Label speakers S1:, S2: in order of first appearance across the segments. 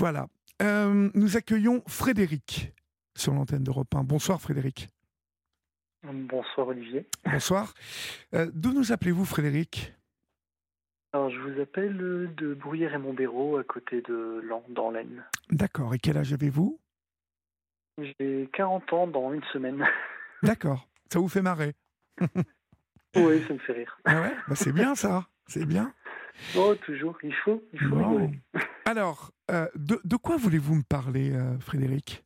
S1: Voilà. Euh, nous accueillons Frédéric sur l'antenne d'Europe 1. Bonsoir Frédéric.
S2: Bonsoir Olivier.
S1: Bonsoir. Euh, D'où nous appelez-vous Frédéric?
S2: Alors je vous appelle de Bruyères et Montbéraud à côté de Lan, dans l'Aisne.
S1: D'accord. Et quel âge avez-vous?
S2: J'ai 40 ans dans une semaine.
S1: D'accord. Ça vous fait marrer
S2: Oui, ça me fait rire.
S1: Ah ouais? Bah C'est bien ça. C'est bien.
S2: Oh, toujours. Il faut. Il faut rigoler.
S1: Alors, euh, de, de quoi voulez-vous me parler, euh, Frédéric?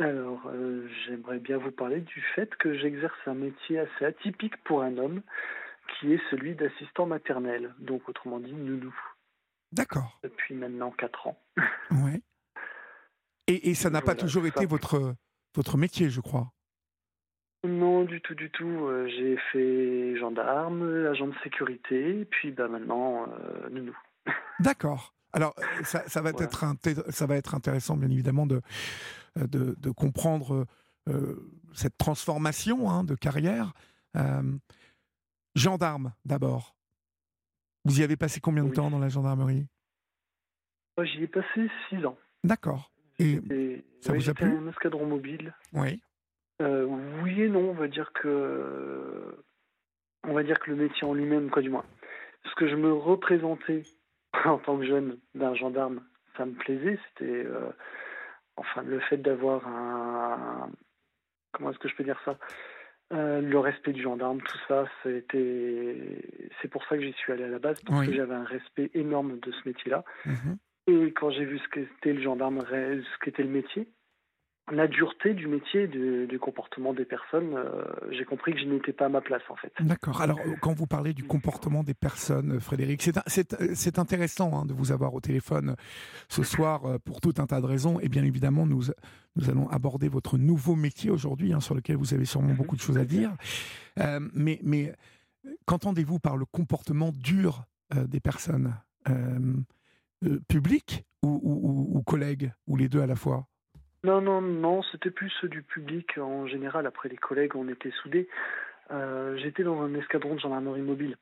S2: Alors, euh, j'aimerais bien vous parler du fait que j'exerce un métier assez atypique pour un homme, qui est celui d'assistant maternel, donc autrement dit nounou,
S1: D'accord.
S2: depuis maintenant 4 ans.
S1: Ouais. Et, et ça n'a pas toujours été votre, votre métier, je crois?
S2: Non, du tout, du tout. Euh, j'ai fait gendarme, agent de sécurité, puis bah, maintenant euh, nounou.
S1: D'accord. Alors, euh, ça, ça va être ça va être intéressant, bien évidemment, de, de, de comprendre euh, cette transformation hein, de carrière. Euh, gendarme, d'abord. Vous y avez passé combien de
S2: Oui.
S1: temps dans la gendarmerie?
S2: J'y ai passé 6 ans.
S1: D'accord. Et
S2: Et,
S1: ça
S2: oui,
S1: vous a plu?
S2: un escadron mobile.
S1: oui.
S2: Euh, oui et non, on va dire que on va dire que le métier en lui-même, quoi du moins. Ce que je me représentais en tant que jeune d'un gendarme, ça me plaisait. C'était euh, enfin le fait d'avoir un comment est-ce que je peux dire ça? Euh, le respect du gendarme, tout ça, c'était c'est pour ça que j'y suis allé à la base parce
S1: Oui.
S2: que j'avais un respect énorme de ce métier-là.
S1: Mhm.
S2: Et quand j'ai vu ce qu'était le gendarme, ce qu'était le métier, la dureté du métier, du, du comportement des personnes, euh, j'ai compris que je n'étais pas à ma place en fait.
S1: D'accord. Alors, euh, quand vous parlez du comportement des personnes, euh, Frédéric, c'est c'est intéressant hein, de vous avoir au téléphone euh, ce soir euh, pour tout un tas de raisons. Et bien évidemment, nous, nous allons aborder votre nouveau métier aujourd'hui, hein, sur lequel vous avez sûrement
S2: Mhm.
S1: beaucoup de choses à dire. Euh, mais mais euh, qu'entendez-vous par le comportement dur euh, des personnes euh, euh, publiques ou, ou- ou- ou collègues, ou les deux à la fois?
S2: Non, non, non, c'était plus ceux du public en général. Après les collègues, on était soudés. Euh, J'étais dans un escadron de gendarmerie mobile.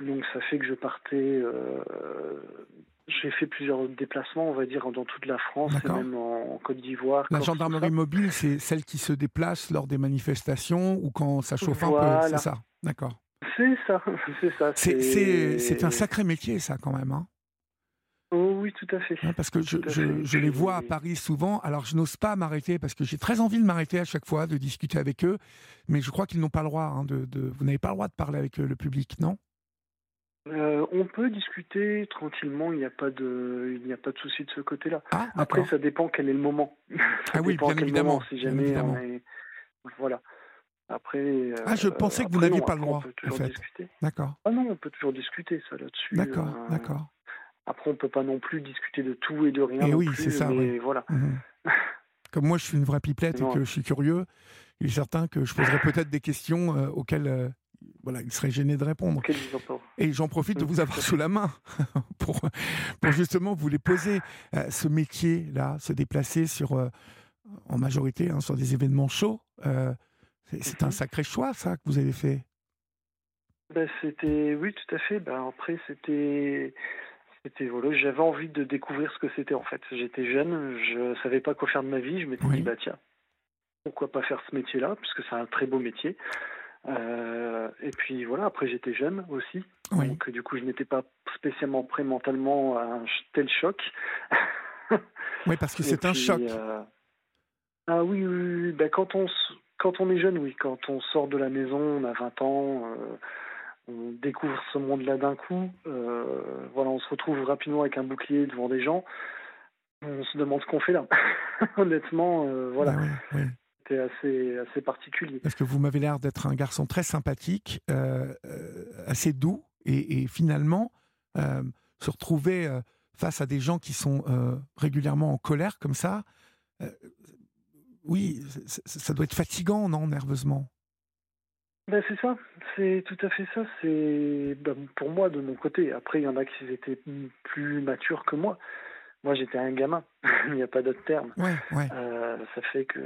S2: Donc ça fait que je partais. euh, J'ai fait plusieurs déplacements, on va dire, dans toute la France et même en Côte d'Ivoire.
S1: La gendarmerie mobile, c'est celle qui se déplace lors des manifestations ou quand ça chauffe un peu, c'est ça? D'accord.
S2: C'est ça, c'est ça.
S1: C'est un sacré métier, ça, quand même. hein.
S2: Oh oui, tout à fait.
S1: Hein, parce que je, je- les vois à Paris souvent. Alors, je n'ose pas m'arrêter parce que j'ai très envie de m'arrêter à chaque fois, de discuter avec eux. Mais je crois qu'ils n'ont pas le droit. hein, de, de- vous n'avez pas le droit de parler avec euh, le public, non?
S2: Euh, on peut discuter tranquillement, il n'y a pas de, il n'y a pas de souci de ce côté-là.
S1: Ah,
S2: Après, ça dépend quel est le moment. Ça
S1: Ah oui, bien évidemment,
S2: moment, si jamais
S1: évidemment.
S2: on est, voilà. Après. euh,
S1: Ah, je pensais que vous
S2: après,
S1: n'aviez pas le droit,
S2: On peut
S1: en
S2: toujours
S1: fait.
S2: discuter.
S1: D'accord.
S2: Ah non, on peut toujours discuter ça là-dessus.
S1: D'accord,
S2: euh,
S1: d'accord.
S2: Après, on peut pas non plus discuter de tout et de rien.
S1: Eh
S2: non
S1: oui, c'est ça,
S2: Mais
S1: oui.
S2: voilà.
S1: Mhm. Comme moi, je suis une vraie pipelette et que je suis curieux, il est certain que je poserai peut-être des questions euh, auxquelles euh, voilà, il serait gêné de répondre. Et j'en profite de vous avoir sous la main pour, pour justement vous les poser. Euh, ce métier-là, se déplacer sur, en majorité hein, sur des événements chauds, c'est un
S2: Mhm.
S1: sacré choix, ça, que vous avez fait.
S2: Ben, c'était, oui, tout à fait. Ben, après, c'était, c'était voilà, j'avais envie de découvrir ce que c'était en fait. J'étais jeune, je savais pas quoi faire de ma vie. Je m'étais
S1: Oui.
S2: dit, bah tiens, pourquoi pas faire ce métier-là, puisque c'est un très beau métier. Euh, et puis voilà, après j'étais jeune aussi,
S1: Oui.
S2: donc du coup je n'étais pas spécialement prêt mentalement à un tel choc.
S1: Oui, parce que c'est un choc.
S2: euh, Ah oui, oui. Ben, quand on s- quand on est jeune, oui, quand on sort de la maison, on a 20 ans, euh, on découvre ce monde-là d'un coup. euh, voilà, on se retrouve rapidement avec un bouclier devant des gens. On se demande ce qu'on fait là. Honnêtement, euh, voilà,
S1: Ah
S2: c'était assez assez particulier.
S1: Parce que vous m'avez l'air d'être un garçon très sympathique, euh, assez doux, et, et finalement, se retrouver face à des gens qui sont régulièrement en colère comme ça, oui, ça doit être fatigant, non, nerveusement?
S2: Ben, c'est ça, c'est tout à fait ça. C'est ben, pour moi de mon côté. Après, il y en a qui étaient plus matures que moi. Moi, j'étais un gamin. il n'y a pas d'autre terme.
S1: Ouais, ouais.
S2: Euh, ça fait que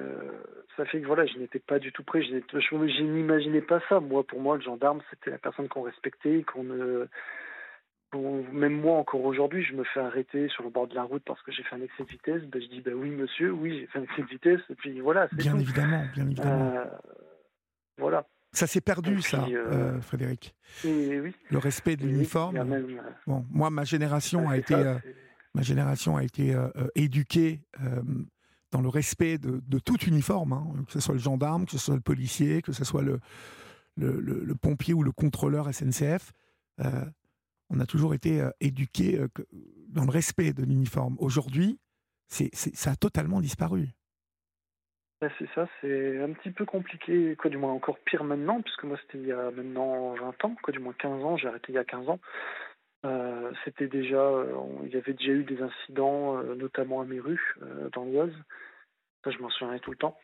S2: ça fait que voilà, je n'étais pas du tout prêt. Je, n'imaginais pas ça. Moi, pour moi, le gendarme, c'était la personne qu'on respectait, qu'on ne même moi, encore aujourd'hui, je me fais arrêter sur le bord de la route parce que j'ai fait un excès de vitesse. Ben, je dis, ben oui, monsieur, oui, j'ai fait un excès de vitesse. Et puis voilà.
S1: Bien évidemment, bien évidemment. Euh,
S2: voilà.
S1: Ça s'est perdu, ça, euh, Frédéric.
S2: Et, oui.
S1: Le respect de l'uniforme. bon, moi, ma génération a été, ma génération a été éduquée dans le respect de, tout uniforme, hein, que ce soit le gendarme, que ce soit le policier, que ce soit le, le, le pompier ou le contrôleur SNCF on a toujours été euh, éduqué euh, dans le respect de l'uniforme. Aujourd'hui, ça a totalement disparu.
S2: C'est ça, c'est un petit peu compliqué, quoi du moins encore pire maintenant, puisque moi c'était il y a maintenant 20 ans, quoi du moins 15 ans, j'ai arrêté il y a 15 ans. Euh, c'était déjà, il y avait déjà eu des incidents, notamment à Méru, dans l'Oise. Ça, je m'en souviens tout le temps.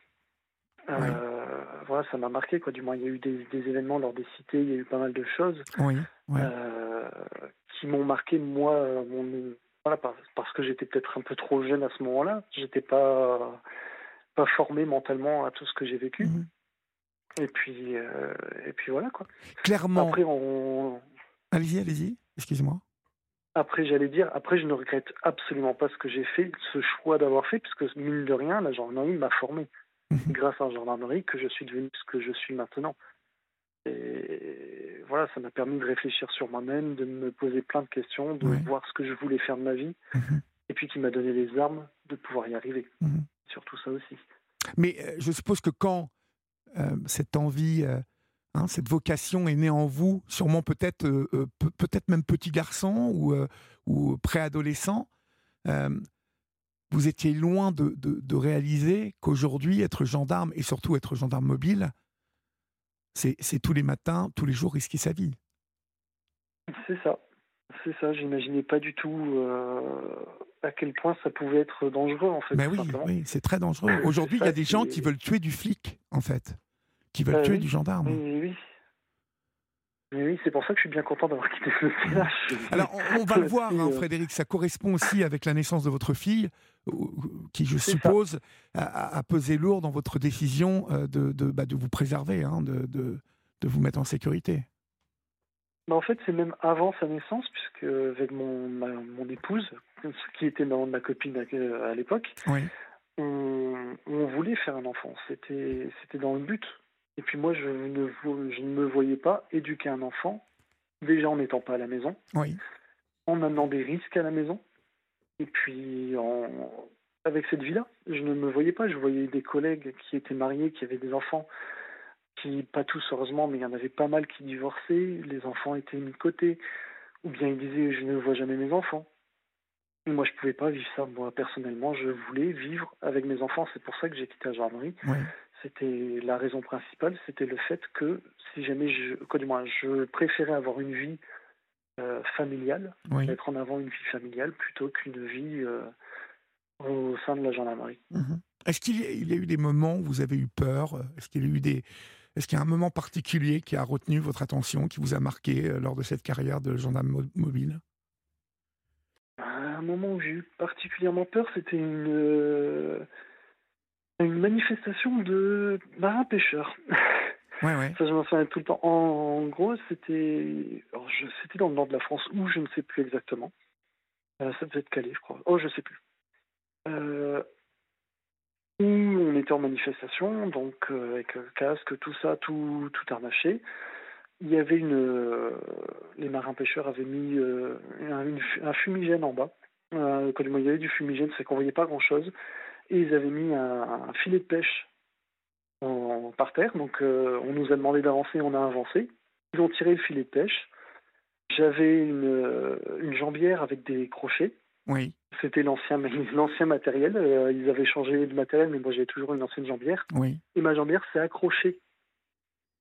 S2: Voilà, ça m'a marqué, quoi. Du moins, il y a eu des, événements lors des cités, il y a eu pas mal de choses.
S1: Oui.
S2: Euh, qui m'ont marqué moi mon, voilà, parce que j'étais peut-être un peu trop jeune à ce moment-là j'étais pas pas formé mentalement à tout ce que j'ai vécu mhm. et puis euh, et puis voilà quoi
S1: clairement après on allez-y allez-y excusez-moi
S2: après, j'allais dire, après, je ne regrette absolument pas ce que j'ai fait, ce choix d'avoir fait, puisque mine de rien, la gendarmerie m'a formé. Mhm. grâce à la gendarmerie que je suis devenu ce que je suis maintenant. Et voilà, ça m'a permis de réfléchir sur moi-même, de me poser plein de questions, de voir ce que je voulais faire de ma vie, mhm. et puis qui m'a donné les armes de pouvoir y arriver. Surtout ça aussi.
S1: Mais euh, je suppose que quand euh, cette envie, euh, hein, cette vocation est née en vous, sûrement peut-être peut-être même petit garçon ou, ou préadolescent, vous étiez loin de, de, de réaliser qu'aujourd'hui, être gendarme et surtout être gendarme mobile, c'est tous les matins, tous les jours risquer sa vie.
S2: C'est ça. C'est ça. J'imaginais pas du tout euh, à quel point ça pouvait être dangereux, en fait.
S1: Mais oui, oui c'est très dangereux. Aujourd'hui, il y a des gens qui veulent tuer du flic, en fait, qui veulent bah tuer du gendarme.
S2: Oui, oui. Oui, c'est pour ça que je suis bien content d'avoir quitté ce CH.
S1: Alors, on, va le voir, hein, euh, Frédéric, ça correspond aussi avec la naissance de votre fille, qui, je suppose, a, pesé lourd dans votre décision euh, de, de, bah, de vous préserver, hein, de, de, de, vous mettre en sécurité.
S2: Bah en fait, c'est même avant sa naissance, puisque avec mon, mon épouse, qui était ma, ma copine à, l'époque, on, on voulait faire un enfant. C'était dans le but et puis moi, je ne, je ne me voyais pas éduquer un enfant, déjà en n'étant pas à la maison,
S1: oui.
S2: en amenant des risques à la maison, et puis en, avec cette vie-là, je ne me voyais pas. Je voyais des collègues qui étaient mariés, qui avaient des enfants, qui, pas tous heureusement, mais il y en avait pas mal qui divorçaient, les enfants étaient mis de côté, ou bien ils disaient je ne vois jamais mes enfants. Et moi, je ne pouvais pas vivre ça. Moi, personnellement, je voulais vivre avec mes enfants. C'est pour ça que j'ai quitté la gendarmerie.
S1: Oui.
S2: C'était la raison principale, c'était le fait que si jamais je, du moins, je préférais avoir une vie euh, familiale, mettre en avant une vie familiale plutôt qu'une vie euh, au sein de la gendarmerie.
S1: Mhm. Est-ce qu'il y, a eu des moments où vous avez eu peur? Est-ce qu'il y a eu des est-ce qu'il y a un moment particulier qui a retenu votre attention, qui vous a marqué euh, lors de cette carrière de gendarme mobile?
S2: Un moment où j'ai eu particulièrement peur, c'était une une manifestation de marins-pêcheurs.
S1: Ouais, ouais.
S2: Ça, je m'en souviens tout le temps. En, gros, c'était c'était dans le nord de la France, où je ne sais plus exactement. Euh, ça devait être Calais, je crois. Oh, je sais plus. Euh, était en manifestation, donc euh, avec casque, tout ça, tout, tout arnaché. Il y avait une. les marins-pêcheurs avaient mis un, fumigène en bas. quand il y avait du fumigène, c'est qu'on voyait pas grand-chose et ils avaient mis un, filet de pêche par terre. Donc euh, on nous a demandé d'avancer, on a avancé. Ils ont tiré le filet de pêche. J'avais euh, une jambière avec des crochets.
S1: Oui.
S2: C'était l'ancien, l'ancien matériel. Euh, ils avaient changé de matériel, mais moi j'ai toujours une ancienne jambière.
S1: Oui.
S2: Et ma jambière s'est accrochée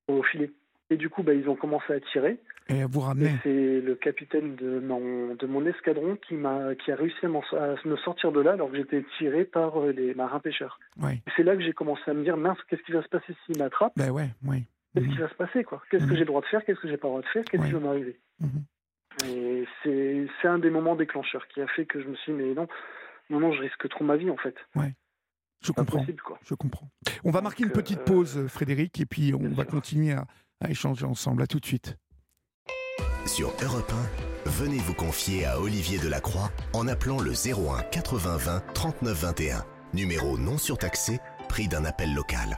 S2: au filet. Et du coup, bah, ils ont commencé à tirer.
S1: Et à vous ramener.
S2: C'est le capitaine de mon, de mon escadron qui, m'a, qui a réussi à, me sortir de là alors que j'étais tiré par euh, les marins pêcheurs.
S1: Ouais.
S2: c'est là que j'ai commencé à me dire, mince, qu'est-ce qui va se passer s'ils m'attrapent
S1: ben ouais, ouais.
S2: Qu'est-ce qui mhm. va se passer quoi? Qu'est-ce que mhm. j'ai le droit de faire? Qu'est-ce que j'ai pas le droit de faire? Qu'est-ce qui va m'arriver? Mhm. Et c'est, c'est un des moments déclencheurs qui a fait que je me suis dit, mais non, non, non, je risque trop ma vie en fait.
S1: Ouais. Je comprends.
S2: quoi.
S1: Je comprends. On va marquer une petite pause, euh, Frédéric, et puis on va continuer à, à échanger ensemble. À tout de suite.
S3: Sur Europe 1, venez vous confier à Olivier Delacroix en appelant le 01 80 20 39 21. Numéro non surtaxé, prix d'un appel local.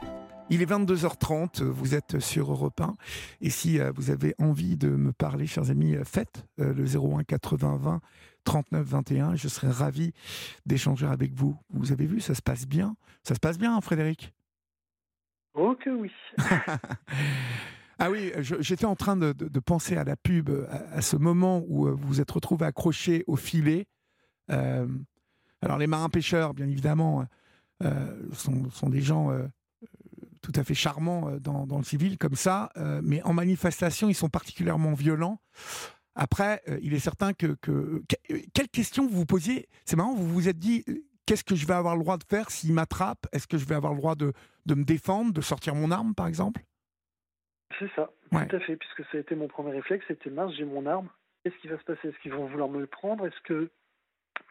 S1: Il est 22h30, vous êtes sur Europe 1. Et si euh, vous avez envie de me parler, chers amis, euh, faites euh, le 01 80 20 39 21. Je serai ravi d'échanger avec vous. Vous avez vu, ça se passe bien. Ça se passe bien, hein, Frédéric?
S2: Oh que oui.
S1: ah oui, j'étais en train de, penser à la pub, à, ce moment où vous vous êtes retrouvé accroché au filet. alors les marins pêcheurs, bien évidemment, sont, sont, des gens tout à fait charmants dans, dans, le civil comme ça, mais en manifestation, ils sont particulièrement violents. Après, euh, il est certain que, que, Quelle question vous vous posiez? C'est marrant, vous vous êtes dit qu'est-ce que je vais avoir le droit de faire s'il m'attrape? Est-ce que je vais avoir le droit de, de, me défendre, de sortir mon arme, par exemple?
S2: C'est ça, tout à fait, puisque ça a été mon premier réflexe c'était mince, j'ai mon arme. Qu'est-ce qui va se passer? Est-ce qu'ils vont vouloir me le prendre? Est-ce que.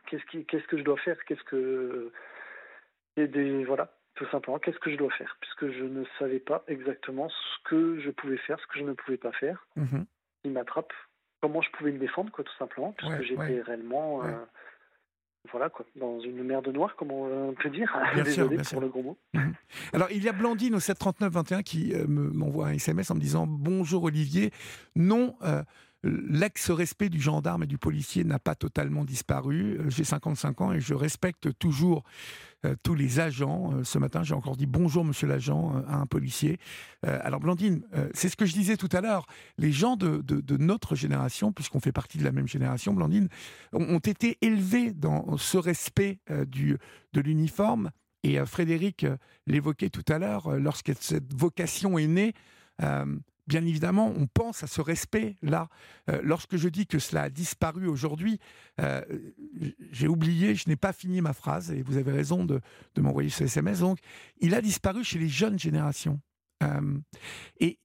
S2: Qu'est-ce, qui... qu'est-ce que je dois faire? Qu'est-ce que. Et des... Voilà, tout simplement, qu'est-ce que je dois faire? Puisque je ne savais pas exactement ce que je pouvais faire, ce que je ne pouvais pas faire. Mmh Ils m'attrapent comment je pouvais me défendre, quoi, tout simplement, puisque j'étais réellement, euh, voilà, quoi, dans une mer de noir, comme on peut dire.
S1: Bien Désolé pour le gros mot. Mhm. Alors, il y a Blandine au 739-21 qui euh, m'envoie un SMS en me disant Bonjour Olivier, non. Euh, l'ex-respect du gendarme et du policier n'a pas totalement disparu. J'ai 55 ans et je respecte toujours euh, tous les agents. Euh, ce matin, j'ai encore dit bonjour, monsieur l'agent, euh, à un policier. alors, Blandine, c'est ce que je disais tout à l'heure. Les gens de, notre génération, puisqu'on fait partie de la même génération, Blandine, ont, été élevés dans ce respect de l'uniforme. Et Frédéric l'évoquait tout à l'heure, lorsque cette vocation est née, bien évidemment, on pense à ce respect-là. Euh, lorsque je dis que cela a disparu aujourd'hui, euh, j'ai oublié, je n'ai pas fini ma phrase, et vous avez raison de, m'envoyer ce SMS. Donc, il a disparu chez les jeunes générations. Euh, et,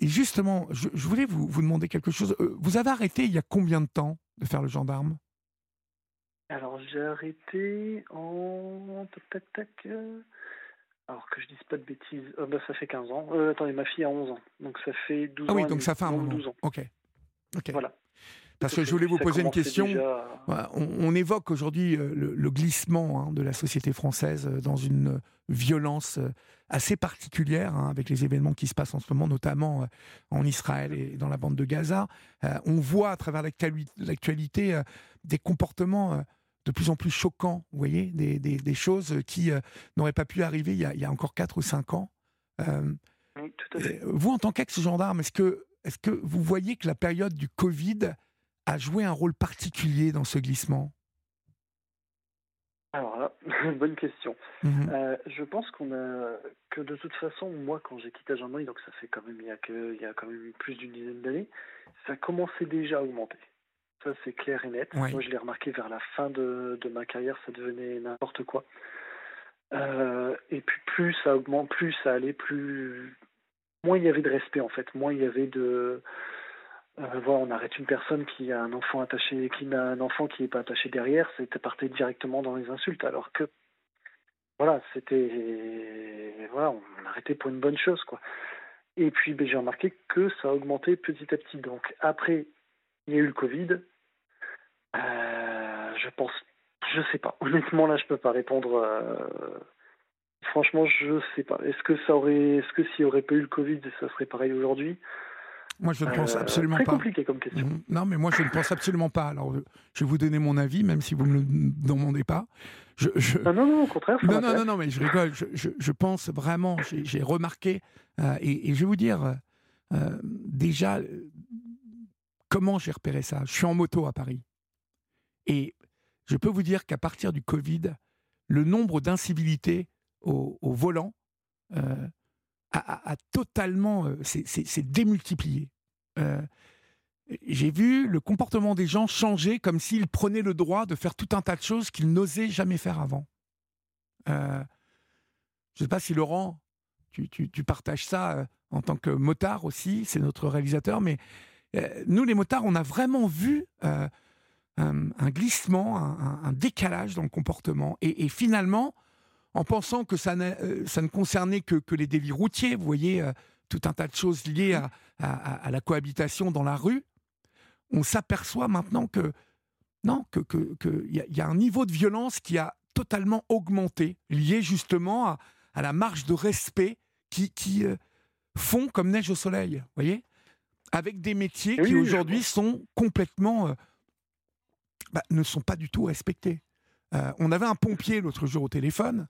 S1: justement, je, voulais vous, vous, demander quelque chose. Vous avez arrêté il y a combien de temps de faire le gendarme?
S2: Alors, j'ai arrêté en... Tac, tac, tac. Alors que je dise pas de bêtises, euh, bah, ça fait 15 ans. Euh, attendez, ma fille a 11 ans, donc ça fait 12
S1: ans.
S2: Ah
S1: oui, donc ça fait un moment.
S2: 12 ans.
S1: Ok.
S2: ok. Voilà.
S1: Parce que je voulais vous poser une question. On, évoque aujourd'hui euh, le, glissement hein, de la société française dans une violence assez particulière hein, avec les événements qui se passent en ce moment, notamment en Israël et dans la bande de Gaza. on voit à travers l'actualité des comportements de plus en plus choquants, vous voyez, des, des, choses qui euh, n'auraient pas pu arriver il y, a, il y, a, encore 4 ou 5 ans.
S2: Euh, oui, tout à fait.
S1: Vous, en tant qu'ex-gendarme, est-ce que, est que vous voyez que la période du Covid a joué un rôle particulier dans ce glissement?
S2: Alors là, bonne question. Euh, je pense qu'on a que de toute façon, moi, quand j'ai quitté la gendarmerie, donc ça fait quand même il y a que il y a quand même plus d'une dizaine d'années, ça commençait déjà à augmenter. Ça, c'est clair et net. Moi, je l'ai remarqué vers la fin de, de, ma carrière, ça devenait n'importe quoi. Euh, et puis, plus ça augmente, plus ça allait, plus. Moins il y avait de respect, en fait. Moins il y avait de. Euh, voilà, on arrête une personne qui a un enfant attaché, qui a un enfant qui n'est pas attaché derrière, c'était parti directement dans les insultes. Alors que, voilà, c'était. Voilà, on arrêtait pour une bonne chose, quoi. Et puis, ben, j'ai remarqué que ça a augmenté petit à petit. Donc, après, il y a eu le Covid. Euh, je pense, je sais pas. Honnêtement, là, je peux pas répondre. Euh, franchement, je sais pas. Est-ce que ça aurait, est-ce que s'il n'y aurait pas eu le Covid, ça serait pareil aujourd'hui?
S1: Moi, je ne pense euh, absolument
S2: pas.
S1: Très
S2: compliqué comme question.
S1: Mhm. Non, mais moi, je ne pense absolument pas. Alors, je vais vous donner mon avis, même si vous ne me le demandez pas.
S2: Je, Non, non, non, au contraire.
S1: non, non, non, non, mais je rigole. Je, je pense vraiment, j'ai remarqué, et, et, je vais vous dire, déjà, Comment j'ai repéré ça Je suis en moto à Paris. Et je peux vous dire qu'à partir du Covid, le nombre d'incivilités au, volant euh, a, totalement. Euh, démultiplié. Euh, j'ai vu le comportement des gens changer comme s'ils prenaient le droit de faire tout un tas de choses qu'ils n'osaient jamais faire avant. je ne sais pas si Laurent, tu, tu partages ça en tant que motard aussi, c'est notre réalisateur, mais nous, les motards, on a vraiment vu euh, un, glissement, un, décalage dans le comportement. Et, finalement, en pensant que ça, euh, ne concernait que, les délits routiers, vous voyez, tout un tas de choses liées à, la cohabitation dans la rue, on s'aperçoit maintenant que non, que qu'il y, y, a un niveau de violence qui a totalement augmenté, lié justement à, la marge de respect qui, euh, font comme neige au soleil, voyez Avec des métiers qui aujourd'hui sont complètement... Euh, bah, ne sont pas du tout respectés. Euh, on avait un pompier l'autre jour au téléphone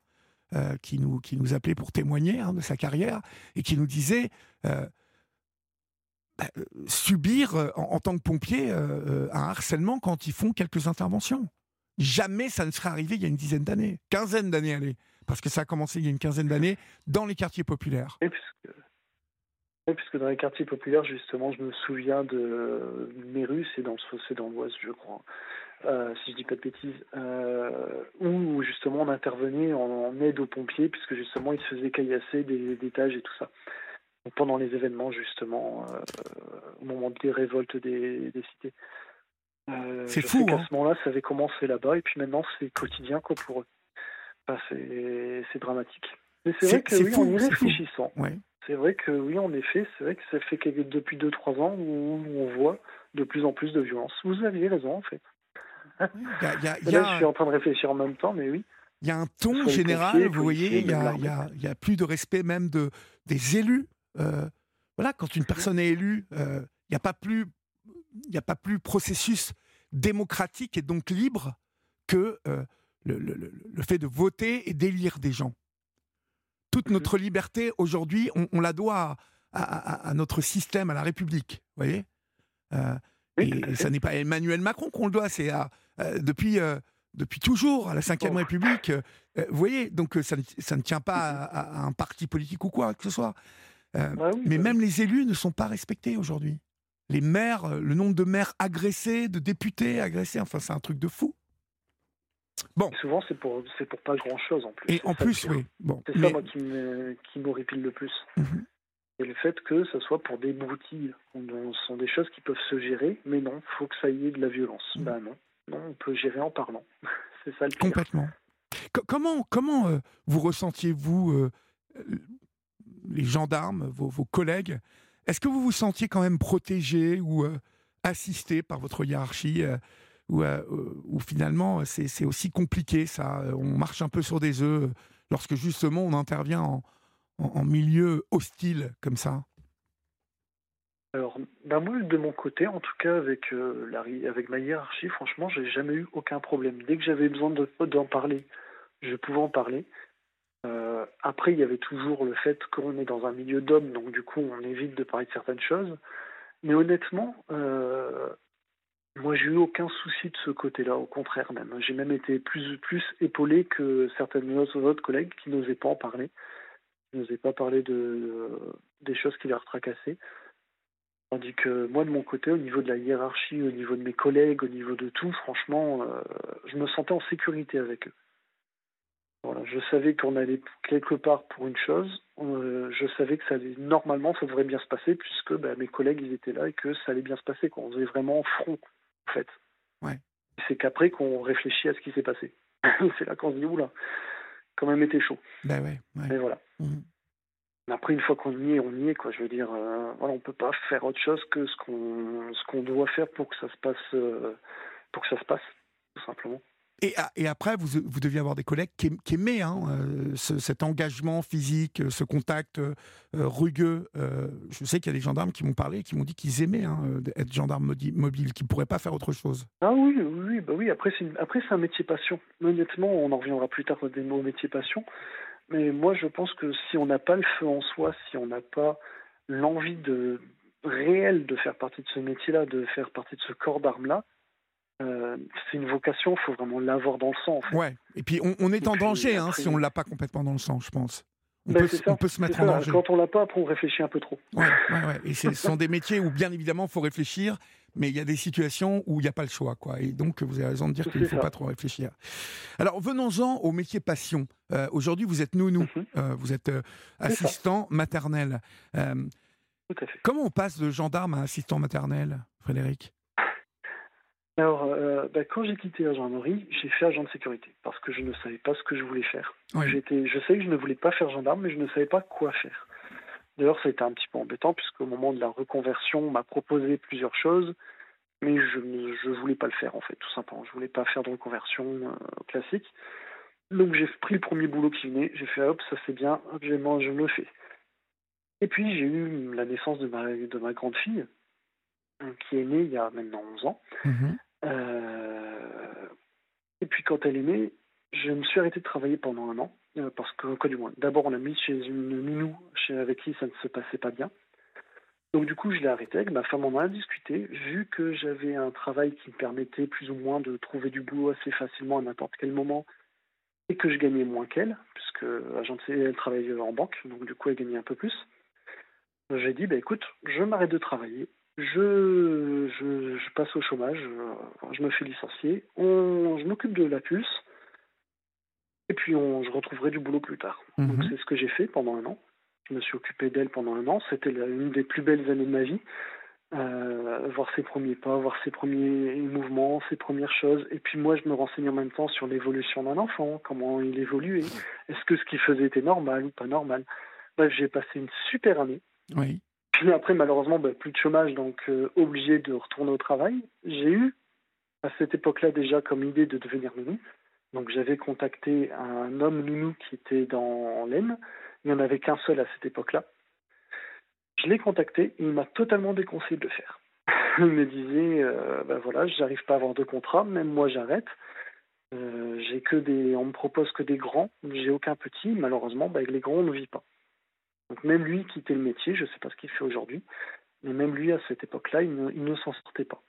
S1: qui, nous, qui nous appelait pour témoigner hein, de sa carrière et qui nous disait bah, subir en, tant que pompier un harcèlement quand ils font quelques interventions. Jamais ça ne serait arrivé il y a une dizaine d'années, quinzaine d'années, allez parce que ça a commencé il y a une quinzaine d'années, dans les quartiers populaires.
S2: Et puisque, dans les quartiers populaires, justement, je me souviens de Mérus, c'est dans, dans l'Ouest, je crois, euh, si je dis pas de bêtises, euh, où justement on intervenait en, aide aux pompiers, puisque justement ils se faisaient caillasser des, étages et tout ça. pendant les événements, justement, euh, au moment des révoltes des, cités.
S1: c'est fou.
S2: Hein.
S1: À
S2: ce moment-là, ça avait commencé là-bas, et puis maintenant c'est quotidien quoi, pour eux c'est dramatique. Mais c'est vrai que oui, en y réfléchissant, c'est vrai que oui, en effet, c'est vrai que ça fait que depuis 2-3 ans où on voit de plus en plus de violence. Vous aviez raison, en fait. je suis en train de réfléchir en même temps, mais oui.
S1: Il y a un ton général, vous voyez, il n'y a, plus de respect même de, des élus. Euh, voilà, quand une personne est élue, euh, il n'y a pas plus il a pas plus processus démocratique et donc libre que euh, le, fait de voter et d'élire des gens. Toute mhm. notre liberté aujourd'hui, on, la doit à, notre système, à la République. Vous voyez? Euh, Et ça n'est pas Emmanuel Macron qu'on le doit, c'est euh, depuis, euh, depuis toujours à la Ve République. vous voyez? Donc ça, ça, ne tient pas à, un parti politique ou quoi que ce soit. Bah mais bah même les élus ne sont pas respectés aujourd'hui. Les maires, le nombre de maires agressés, de députés agressés, enfin c'est un truc de fou.
S2: Bon. souvent, c'est pour, c'est pour pas grand-chose en plus.
S1: Et en plus, oui.
S2: Bon. C'est ça, moi, qui, me, qui m'horripile le plus. Mhm. Et le fait que ce soit pour des broutilles. Ce sont des choses qui peuvent se gérer, mais non, il faut que ça y ait de la violence. Mhm. Ben non. Non, on peut gérer en parlant. c'est ça le pire.
S1: Complètement. comment comment euh, vous ressentiez-vous, euh, les gendarmes, vos, vos collègues? Est-ce que vous vous sentiez quand même protégé ou euh, assisté par votre hiérarchie euh, où, finalement c'est aussi compliqué, ça. On marche un peu sur des œufs lorsque justement on intervient en, milieu hostile comme ça.
S2: Alors, moi, de mon côté, en tout cas, avec, euh, avec ma hiérarchie, franchement, j'ai jamais eu aucun problème. Dès que j'avais besoin d'en parler, je pouvais en parler. Euh, après, il y avait toujours le fait qu'on est dans un milieu d'hommes, donc du coup, on évite de parler de certaines choses. Mais honnêtement, moi, j'ai eu aucun souci de ce côté-là, au contraire même. J'ai même été plus, plus épaulé que certaines autres collègues qui n'osaient pas en parler, qui n'osaient pas parler de, des choses qui leur tracassaient. Tandis que moi, de mon côté, au niveau de la hiérarchie, au niveau de mes collègues, au niveau de tout, franchement, euh, je me sentais en sécurité avec eux. Voilà, je savais qu'on allait quelque part pour une chose. Euh, je savais que ça allait, normalement, ça devrait bien se passer puisque bah, mes collègues, ils étaient là et que ça allait bien se passer. Qu'on faisait vraiment front en fait.
S1: Ouais.
S2: C'est qu'après qu'on réfléchit à ce qui s'est passé. c'est là qu'on se dit, oula, quand même été chaud.
S1: Ben ouais,
S2: Mais voilà. Mmh. Après, une fois qu'on y est, on y est, quoi. Je veux dire, euh, voilà, on peut pas faire autre chose que ce qu'on ce qu'on doit faire pour que ça se passe, euh, pour que ça se passe, tout simplement.
S1: Et, ah, et, après, vous, vous deviez avoir des collègues qui, qui aimaient hein, euh, cet engagement physique, ce contact euh, rugueux. Euh, je sais qu'il y a des gendarmes qui m'ont parlé, qui m'ont dit qu'ils aimaient hein, être gendarmes mobiles, qu'ils ne pourraient pas faire autre chose.
S2: Ah oui, oui, bah oui. Après, c'est un métier passion. Honnêtement, on en reviendra plus tard des mots métier passion. Mais moi, je pense que si on n'a pas le feu en soi, si on n'a pas l'envie réelle de faire partie de ce métier-là, de faire partie de ce corps d'armes-là, euh, c'est une vocation, il faut vraiment l'avoir dans le sang. En fait.
S1: Ouais. Et puis on, est en danger hein, si on ne l'a pas complètement dans le sang, je pense. On, ben, peut, on peut, se mettre en danger.
S2: Quand on l'a pas, après on réfléchit un peu trop.
S1: Ouais, ouais, ouais. Et ce sont des métiers où bien évidemment il faut réfléchir, mais il y a des situations où il n'y a pas le choix. Quoi. Et donc vous avez raison de dire qu'il ne faut pas trop réfléchir. Alors venons-en au métier passion. Euh, aujourd'hui vous êtes nounou, euh, vous êtes assistant maternel. Comment on passe de gendarme à assistant maternel, Frédéric?
S2: Alors, euh, bah, quand j'ai quitté la gendarmerie, j'ai fait agent de sécurité parce que je ne savais pas ce que je voulais faire. J'étais, je sais que je ne voulais pas faire gendarme, mais je ne savais pas quoi faire. D'ailleurs, ça a été un petit peu embêtant puisqu'au moment de la reconversion, on m'a proposé plusieurs choses. Mais je ne voulais pas le faire, en fait, tout simplement. Je voulais pas faire de reconversion euh, classique. Donc j'ai pris le premier boulot qui venait, j'ai fait hop, ça c'est bien, hop, je, le fais. Et puis j'ai eu la naissance de ma, de ma grande fille, hein, qui est née il y a maintenant 11 ans. Mhm. Et puis quand elle est née, je me suis arrêté de travailler pendant un an, euh, parce que, du moins, d'abord on a mis chez une nounou chez, avec qui ça ne se passait pas bien. Donc du coup, je l'ai arrêté avec ma femme, on en a discuté, vu que j'avais un travail qui me permettait plus ou moins de trouver du boulot assez facilement à n'importe quel moment, et que je gagnais moins qu'elle, puisque elle travaillait en banque, donc du coup elle gagnait un peu plus. J'ai dit, bah, écoute, je m'arrête de travailler, je, je, passe au chômage, je, me fais licencier, on, je m'occupe de la puce, et puis on, je retrouverai du boulot plus tard. Donc mhm. c'est ce que j'ai fait pendant un an. Je me suis occupé d'elle pendant un an, c'était une des plus belles années de ma vie. Euh, voir ses premiers pas, voir ses premiers mouvements, ses premières choses. Et puis moi, je me renseigne en même temps sur l'évolution d'un enfant, comment il évoluait. Est-ce que ce qu'il faisait était normal ou pas normal? Bref, j'ai passé une super année.
S1: Oui.
S2: Puis après, malheureusement, bah, plus de chômage, donc euh, obligé de retourner au travail. J'ai eu, à cette époque-là déjà, comme idée de devenir nounou. Donc j'avais contacté un homme nounou qui était dans l'Aisne. Il n'y en avait qu'un seul à cette époque-là. Je l'ai contacté, il m'a totalement déconseillé de le faire. il me disait, ben voilà, j'arrive pas à avoir de contrat, même moi j'arrête. Euh, j'ai que des, on me propose que des grands, j'ai aucun petit. Malheureusement, ben, avec les grands on ne vit pas. Donc même lui quittait le métier, je ne sais pas ce qu'il fait aujourd'hui, mais même lui à cette époque-là, il ne, s'en sortait pas.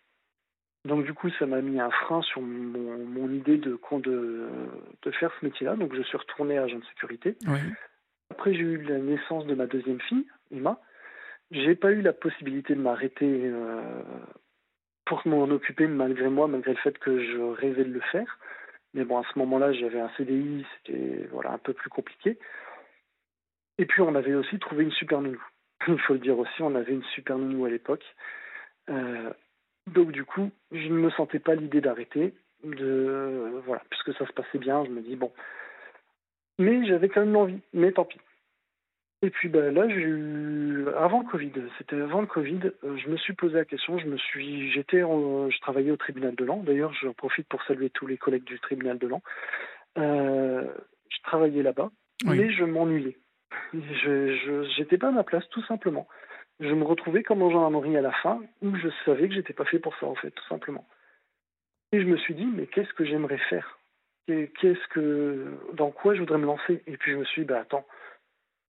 S2: Donc du coup, ça m'a mis un frein sur mon, idée de, de, de, faire ce métier-là. Donc je suis retourné agent de sécurité. Après, j'ai eu la naissance de ma deuxième fille, Emma. J'ai pas eu la possibilité de m'arrêter euh, pour m'en occuper malgré moi, malgré le fait que je rêvais de le faire. Mais bon, à ce moment-là, j'avais un CDI, c'était voilà un peu plus compliqué. Et puis, on avait aussi trouvé une super nounou. Il faut le dire aussi, on avait une super nounou à l'époque. Euh, donc, du coup, je ne me sentais pas l'idée d'arrêter. De voilà, puisque ça se passait bien, je me dis bon. Mais j'avais quand même l'envie. Mais tant pis. Et puis ben, là, j'ai eu avant le Covid, c'était avant le Covid, euh, je me suis posé la question. Je me suis, j'étais, je travaillais au tribunal de Lens. D'ailleurs, j'en profite pour saluer tous les collègues du tribunal de. Euh, je travaillais là-bas, mais je m'ennuyais. Je j'étais pas à ma place, tout simplement. Je me retrouvais comme en gendarmerie à la fin, où je savais que j'étais pas fait pour ça, en fait, tout simplement. Et je me suis dit, mais qu'est-ce que j'aimerais faire? Qu'est-ce que, dans quoi je voudrais me lancer? Et puis je me suis dit, bah attends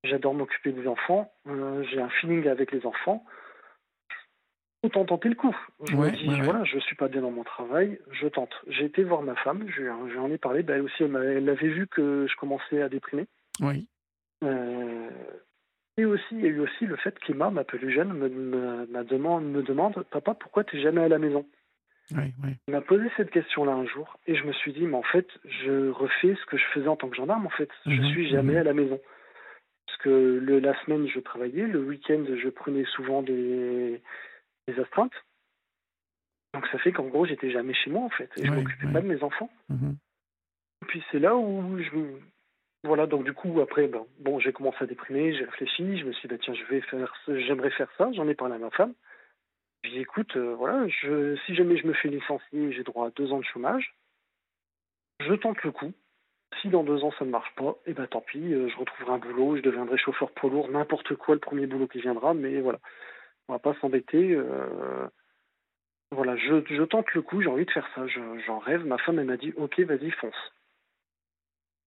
S2: J'adore m'occuper des enfants. Euh, j'ai un feeling avec les enfants. Autant tenter le coup. Je me dis, voilà, je suis pas bien dans mon travail, je tente. J'ai été voir ma femme, je, lui en ai parlé. Ben, elle aussi, elle, avait vu que je commençais à déprimer.
S1: Oui.
S2: Euh, et aussi, il y a eu aussi le fait qu'Emma, ma plus jeune, me, me, demande, me demande Papa, pourquoi tu n'es jamais à la maison?
S1: Oui, oui.
S2: Il m'a posé cette question-là un jour et je me suis dit, mais en fait, je refais ce que je faisais en tant que gendarme. En fait, je mhm, suis jamais mhm. à la maison que le, la semaine, je travaillais, le week-end, je prenais souvent des, des, astreintes. Donc ça fait qu'en gros, j'étais jamais chez moi, en fait, et je m'occupais pas de mes enfants. Mhm. Et puis c'est là où je... Voilà, donc du coup, après, ben, bon, j'ai commencé à déprimer, j'ai réfléchi, je me suis dit, bah, tiens, je vais faire, j'aimerais faire ça, j'en ai parlé à ma femme. J'ai dit, écoute, euh, voilà, je, si jamais je me fais licencier, j'ai droit à deux ans de chômage, je tente le coup, si dans deux ans ça ne marche pas, eh ben tant pis, euh, je retrouverai un boulot, je deviendrai chauffeur poids lourd, n'importe quoi le premier boulot qui viendra, mais voilà, on va pas s'embêter. Euh, voilà, je, je, tente le coup, j'ai envie de faire ça, j'en rêve. Ma femme elle m'a dit ok vas-y fonce.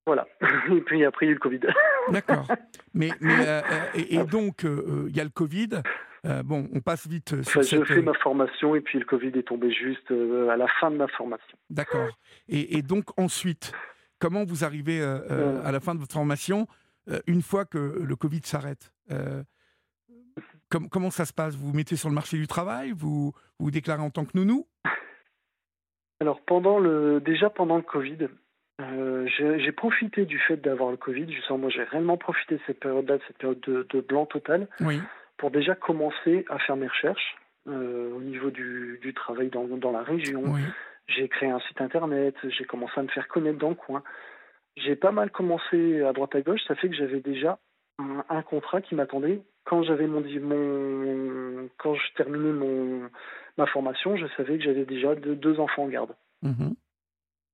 S2: Voilà. et puis après il y a eu le Covid.
S1: D'accord. Mais, mais euh, et, donc il y a le Covid. bon, on passe vite sur
S2: Je fais ma formation et puis le Covid est tombé juste à la fin de ma formation.
S1: D'accord. Et, et, donc ensuite, comment vous arrivez euh, euh, à la fin de votre formation euh, une fois que le Covid s'arrête Comment ça se passe? Vous vous mettez sur le marché du travail? Vous vous, déclarez en tant que nounou?
S2: Alors, pendant le, déjà pendant le Covid, j'ai profité du fait d'avoir le Covid. Justement, moi, j'ai réellement profité de cette période-là, de cette période de, blanc total, pour déjà commencer à faire mes recherches au niveau du, travail dans, dans la région. J'ai créé un site internet, j'ai commencé à me faire connaître dans le coin. J'ai pas mal commencé à droite à gauche, ça fait que j'avais déjà un, contrat qui m'attendait quand j'avais mon, mon quand je terminais mon ma formation, je savais que j'avais déjà deux, enfants en garde.
S1: Mhm.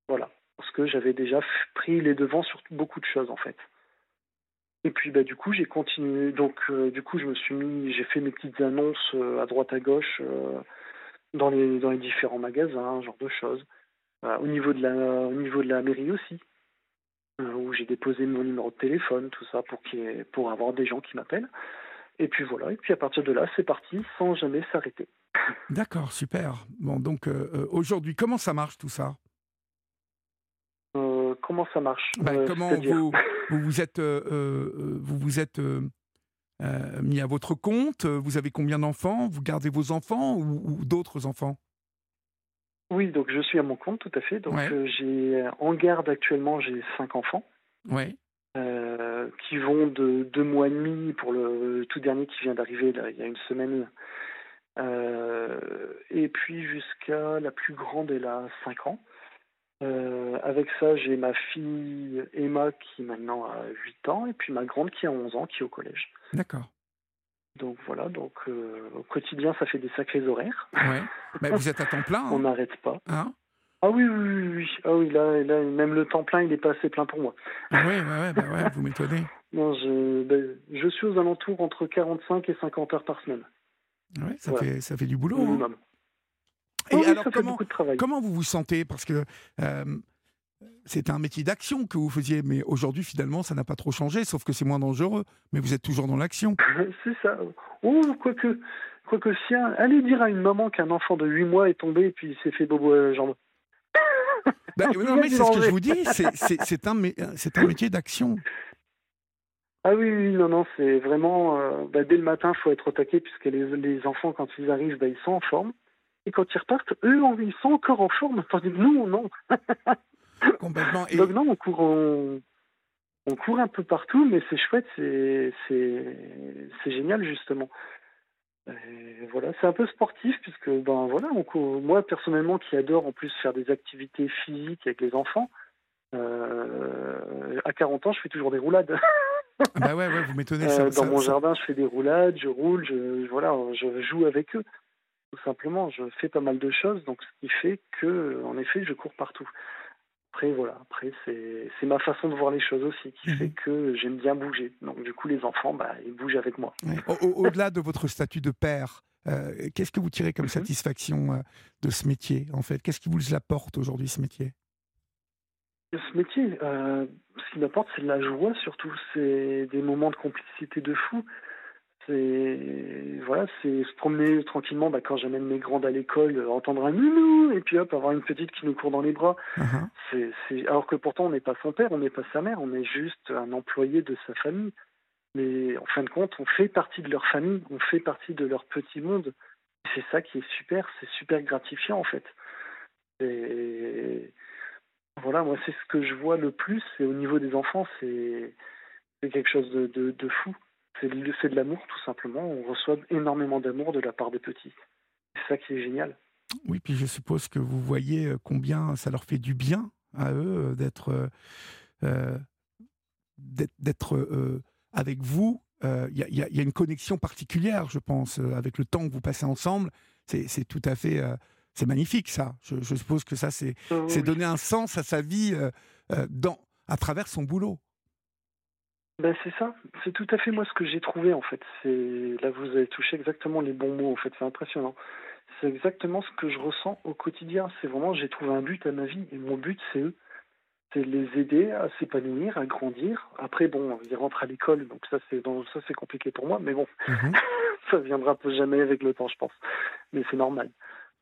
S2: Voilà, parce que j'avais déjà pris les devants sur beaucoup de choses en fait. Et puis bah du coup j'ai continué, donc euh, du coup je me suis mis, j'ai fait mes petites annonces euh, à droite à gauche euh, dans les dans les différents magasins, genre de choses. au niveau de la au niveau de la mairie aussi, où j'ai déposé mon numéro de téléphone, tout ça pour pour avoir des gens qui m'appellent. Et puis voilà, et puis à partir de là, c'est parti sans jamais s'arrêter.
S1: D'accord, super. Bon, donc aujourd'hui, comment ça marche tout ça?
S2: Comment ça marche
S1: ben, Comment vous, vous, vous êtes, vous vous êtes mis à votre compte Vous avez combien d'enfants Vous gardez vos enfants ou, d'autres enfants?
S2: Oui, donc je suis à mon compte, tout à fait. Donc j'ai en garde actuellement, j'ai cinq enfants.
S1: Oui.
S2: qui vont de deux mois et demi pour le tout dernier qui vient d'arriver il y a une semaine euh, et puis jusqu'à la plus grande, elle a 5 ans. Euh, avec ça, j'ai ma fille Emma qui maintenant a 8 ans et puis ma grande qui a 11 ans qui est au collège.
S1: D'accord.
S2: Donc voilà, donc euh, au quotidien, ça fait des sacrés horaires.
S1: Ouais. Mais vous êtes à temps plein.
S2: On n'arrête pas.
S1: Hein
S2: ah oui, oui, oui, Ah oui, là, là, même le temps plein, il n'est pas assez plein pour moi.
S1: Ah oui, ouais, bah ouais, vous m'étonnez.
S2: non, je, ben, je suis aux alentours entre 45 et 50 heures par semaine.
S1: Ouais, ça, fait, ça fait du boulot.
S2: Hein.
S1: Et alors, comment, comment vous vous sentez? Parce que euh, c'est un métier d'action que vous faisiez, mais aujourd'hui, finalement, ça n'a pas trop changé, sauf que c'est moins dangereux. Mais vous êtes toujours dans l'action.
S2: c'est ça. Oh, quoique, quoique si allez dire à une maman qu'un enfant de 8 mois est tombé et puis il s'est fait bobo à la jambe.
S1: Bah, non, mais c'est ce que je vous dis, c'est un, un métier d'action.
S2: Ah oui, oui, non, non, c'est vraiment euh, bah, dès le matin, il faut être au taquet puisque les, les enfants, quand ils arrivent, bah, ils sont en forme. Et quand ils repartent, eux, ils sont encore en forme, tandis que nous, non.
S1: Complètement. Et...
S2: Donc non, on court, on, court un peu partout, mais c'est chouette, c'est, génial justement. voilà, c'est un peu sportif puisque ben voilà, on court, moi personnellement qui adore en plus faire des activités physiques avec les enfants, euh, à 40 ans, je fais toujours des roulades.
S1: Ah bah ouais, ouais, vous m'étonnez.
S2: Euh, dans mon jardin, je fais des roulades, je roule, je, voilà, je joue avec eux. Tout simplement, je fais pas mal de choses, donc ce qui fait que, en effet, je cours partout. Après, voilà, après, c'est ma façon de voir les choses aussi, qui fait mhm. que j'aime bien bouger. Donc, du coup, les enfants, bah, ils bougent avec moi.
S1: Au-delà de votre statut de père, euh, qu'est-ce que vous tirez comme mhm. satisfaction euh, de ce métier, en fait? Qu'est-ce qui vous apporte aujourd'hui, ce métier?
S2: Ce métier, euh, ce qui m'apporte, c'est de la joie surtout. C'est des moments de complicité de fou. C'est voilà, c'est se promener tranquillement. Bah, quand j'amène mes grandes à l'école, entendre un nounou et puis hop, avoir une petite qui nous court dans les bras. Uh-huh. C'est alors que pourtant on n'est pas son père, on n'est pas sa mère, on est juste un employé de sa famille. Mais en fin de compte, on fait partie de leur famille, on fait partie de leur petit monde. C'est ça qui est super, c'est super gratifiant en fait. Et voilà, moi, c'est ce que je vois le plus. Et au niveau des enfants, c'est quelque chose de, de, fou. C'est de l'amour, tout simplement. On reçoit énormément d'amour de la part des petits. C'est ça qui est génial.
S1: Oui, puis je suppose que vous voyez euh, combien ça leur fait du bien à eux euh, d'être euh, avec vous. Il y, y, a une connexion particulière, je pense, avec le temps que vous passez ensemble. C'est tout à fait c'est magnifique, ça. Je, suppose que ça, c'est donner un sens à sa vie dans, à travers son boulot.
S2: Ben c'est ça, c'est tout à fait moi ce que j'ai trouvé en fait. C'est là vous avez touché exactement les bons mots en fait, c'est impressionnant. C'est exactement ce que je ressens au quotidien. C'est vraiment j'ai trouvé un but à ma vie et mon but c'est eux, c'est les aider à s'épanouir, à grandir. Après bon, ils rentrent à l'école donc ça c'est ça c'est compliqué pour moi, mais bon, mhm. ça viendra jamais avec le temps je pense, mais c'est normal.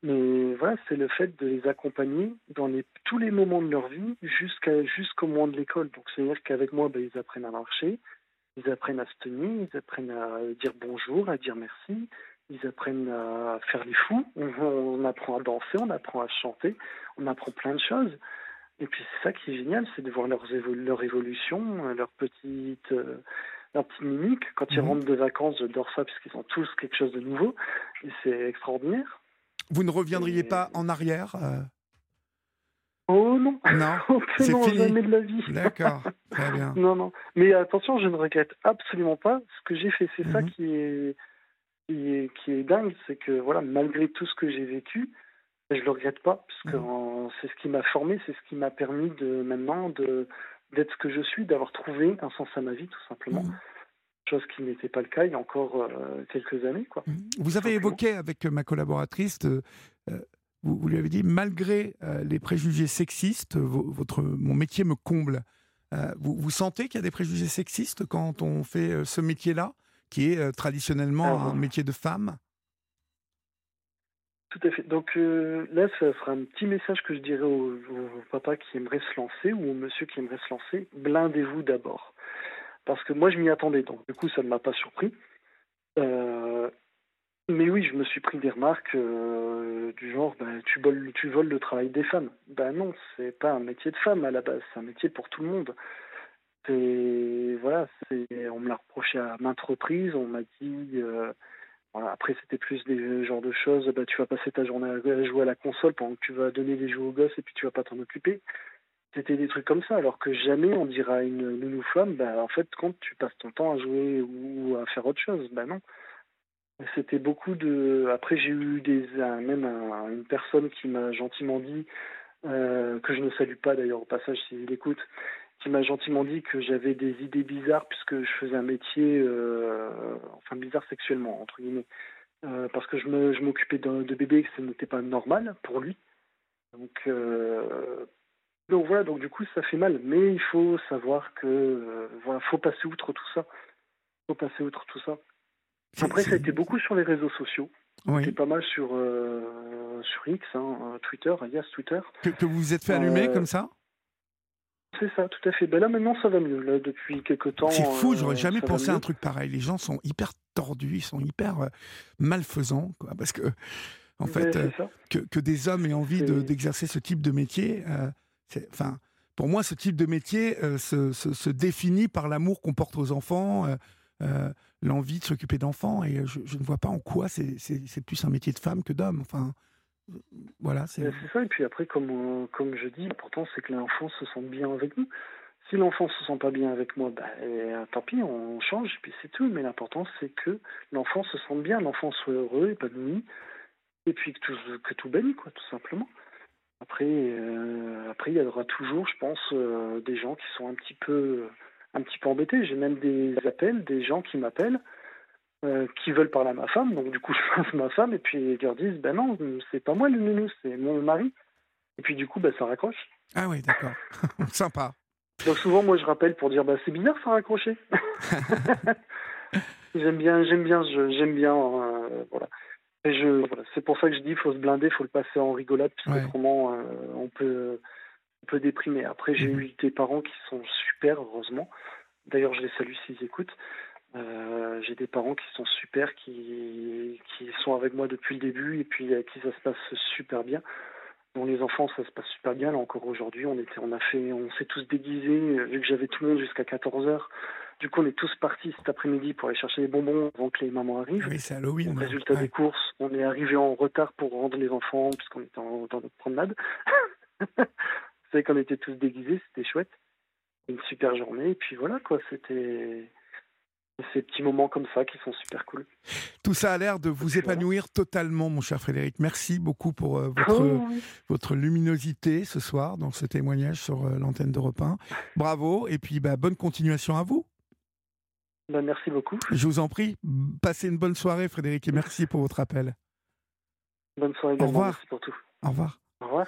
S2: Mais voilà, c'est le fait de les accompagner dans les, tous les moments de leur vie jusqu'à jusqu'au moment de l'école. Donc c'est-à-dire qu'avec moi, ben, ils apprennent à marcher, ils apprennent à se tenir, ils apprennent à dire bonjour, à dire merci, ils apprennent à faire les fous, on, apprend à danser, on apprend à chanter, on apprend plein de choses. Et puis c'est ça qui est génial, c'est de voir leur, leur évolution, leur petite, euh, leur petite mimique. Quand ils mmh. rentrent de vacances, j'adore ça parce qu'ils ont tous quelque chose de nouveau et c'est extraordinaire.
S1: Vous ne reviendriez pas en arrière euh
S2: Oh non
S1: Non, c'est fini.
S2: Jamais de la vie.
S1: D'accord. Très bien.
S2: non, non. Mais attention, je ne regrette absolument pas ce que j'ai fait. C'est ça
S1: Mhm.
S2: qui est, qui est, qui est dingue, c'est que voilà, malgré tout ce que j'ai vécu, je le regrette pas, parce que
S1: Mhm.
S2: c'est ce qui m'a formé, c'est ce qui m'a permis de maintenant de d'être ce que je suis, d'avoir trouvé un sens à ma vie, tout simplement.
S1: Mhm.
S2: Chose qui n'était pas le cas il y a encore euh, quelques années, quoi.
S1: Vous avez évoqué avec ma collaboratrice, euh, euh, vous, vous lui avez dit, malgré euh, les préjugés sexistes, vo- votre, mon métier me comble. Vous, vous sentez qu'il y a des préjugés sexistes quand on fait ce métier-là, qui est traditionnellement
S2: Ah,
S1: un métier de femme?
S2: Tout à fait. Donc là, ça sera un petit message que je dirais au, au papa qui aimerait se lancer ou au monsieur qui aimerait se lancer. Blindez-vous d'abord. Parce que moi, je m'y attendais. Donc, du coup, ça ne m'a pas surpris. Euh, mais oui, je me suis pris des remarques euh, du genre ben, tu, voles, tu voles le travail des femmes. Ben non, c'est pas un métier de femme à la base, c'est un métier pour tout le monde. C'est voilà, on me l'a reproché à maintes reprises, on m'a dit euh, voilà, après c'était plus des genres de choses, bah, tu vas passer ta journée à jouer à la console pendant que tu vas donner des jeux aux gosses et puis tu vas pas t'en occuper. C'était des trucs comme ça, alors que jamais on dira à une nounou femme, bah, en fait, quand tu passes ton temps à jouer ou à faire autre chose, bah non. C'était beaucoup de. Après, j'ai eu des même un- une personne qui m'a gentiment dit, euh, que je ne salue pas d'ailleurs au passage s'il écoute, qui m'a gentiment dit que j'avais des idées bizarres puisque je faisais un métier, euh, enfin bizarre sexuellement, entre guillemets. Euh, parce que je me- je m'occupais de, de bébés et que ce n'était pas normal pour lui. Donc, donc voilà, donc du coup ça fait mal. Mais il faut savoir que euh, voilà, faut passer outre tout ça. faut passer outre tout ça. Après, ça a été beaucoup sur les réseaux sociaux.
S1: oui.
S2: C'est pas mal sur, euh, sur X, hein, euh, Twitter, alias Twitter.
S1: que, que vous vous êtes fait allumer
S2: Euh,
S1: comme ça?
S2: C'est ça, tout à fait. Ben là, maintenant, ça va mieux. Là, depuis quelques temps.
S1: C'est fou, j'aurais jamais pensé à un truc pareil. Les gens sont hyper tordus, ils sont hyper malfaisants, quoi, parce que, en
S2: Ben,
S1: fait, que, que des hommes aient envie de- d'exercer ce type de métier, enfin, pour moi, ce type de métier euh, se, définit par l'amour qu'on porte aux enfants, euh, euh, l'envie de s'occuper d'enfants, et je, ne vois pas en quoi c'est plus un métier de femme que d'homme. Enfin, voilà, c'est.
S2: Ça. Et puis après, comme, comme je dis, l'important, c'est que l'enfant se sente bien avec nous. Si l'enfant se sent pas bien avec moi, ben, euh, tant pis, on change, et puis c'est tout. Mais l'important, c'est que l'enfant se sente bien, l'enfant soit heureux, épanoui, et puis que tout, que tout baigne, quoi, tout simplement. Après, euh, après, il y aura toujours, je pense, euh, des gens qui sont un petit peu, un petit peu embêtés. J'ai même des appels, des gens qui m'appellent, euh, qui veulent parler à ma femme. Donc du coup, je passe ma femme et puis ils leur disent, ben non, c'est pas moi le nounou, c'est mon mari. Et puis du coup, ben, ça raccroche.
S1: Ah oui, d'accord. Sympa.
S2: Donc souvent, moi, je rappelle pour dire, bah, c'est bizarre, ça raccroché. j'aime bien, j'aime bien, j'aime bien, voilà. Voilà. C'est pour ça que je dis, il faut se blinder, il faut le passer en rigolade, puisque
S1: Ouais.
S2: autrement, euh, on peut, on peut déprimer. Après, j'ai
S1: Mhm.
S2: eu des parents qui sont super, heureusement. D'ailleurs, je les salue s'ils écoutent. Euh, j'ai des parents qui sont super, qui, qui sont avec moi depuis le début et puis avec qui ça se passe super bien. Bon, les enfants, ça se passe super bien. Là encore aujourd'hui, on était, on a fait, on s'est tous déguisés. euh, Vu que j'avais tout le monde jusqu'à 14 h Du coup, on est tous partis cet après-midi pour aller chercher les bonbons avant que les mamans arrivent.
S1: Oui, c'est Halloween.
S2: Résultat
S1: Ouais.
S2: des courses, on est arrivé en retard pour rendre les enfants puisqu'on était en, dans notre promenade. Vous savez qu'on était tous déguisés, c'était chouette. Une super journée et puis voilà quoi, c'était ces petits moments comme ça qui sont super cool.
S1: Tout ça a l'air de vous épanouir totalement, mon cher Frédéric. Merci beaucoup pour euh, votre,
S2: Oh, oui.
S1: votre luminosité ce soir dans ce témoignage sur euh, l'antenne d'Europe 1. Bravo et puis bah, bonne continuation à vous.
S2: Bah, merci beaucoup.
S1: Je vous en prie, passez une bonne soirée Frédéric et merci pour votre appel.
S2: Bonne soirée
S1: Au revoir.
S2: Merci pour tout.
S1: Au revoir.
S2: Au revoir.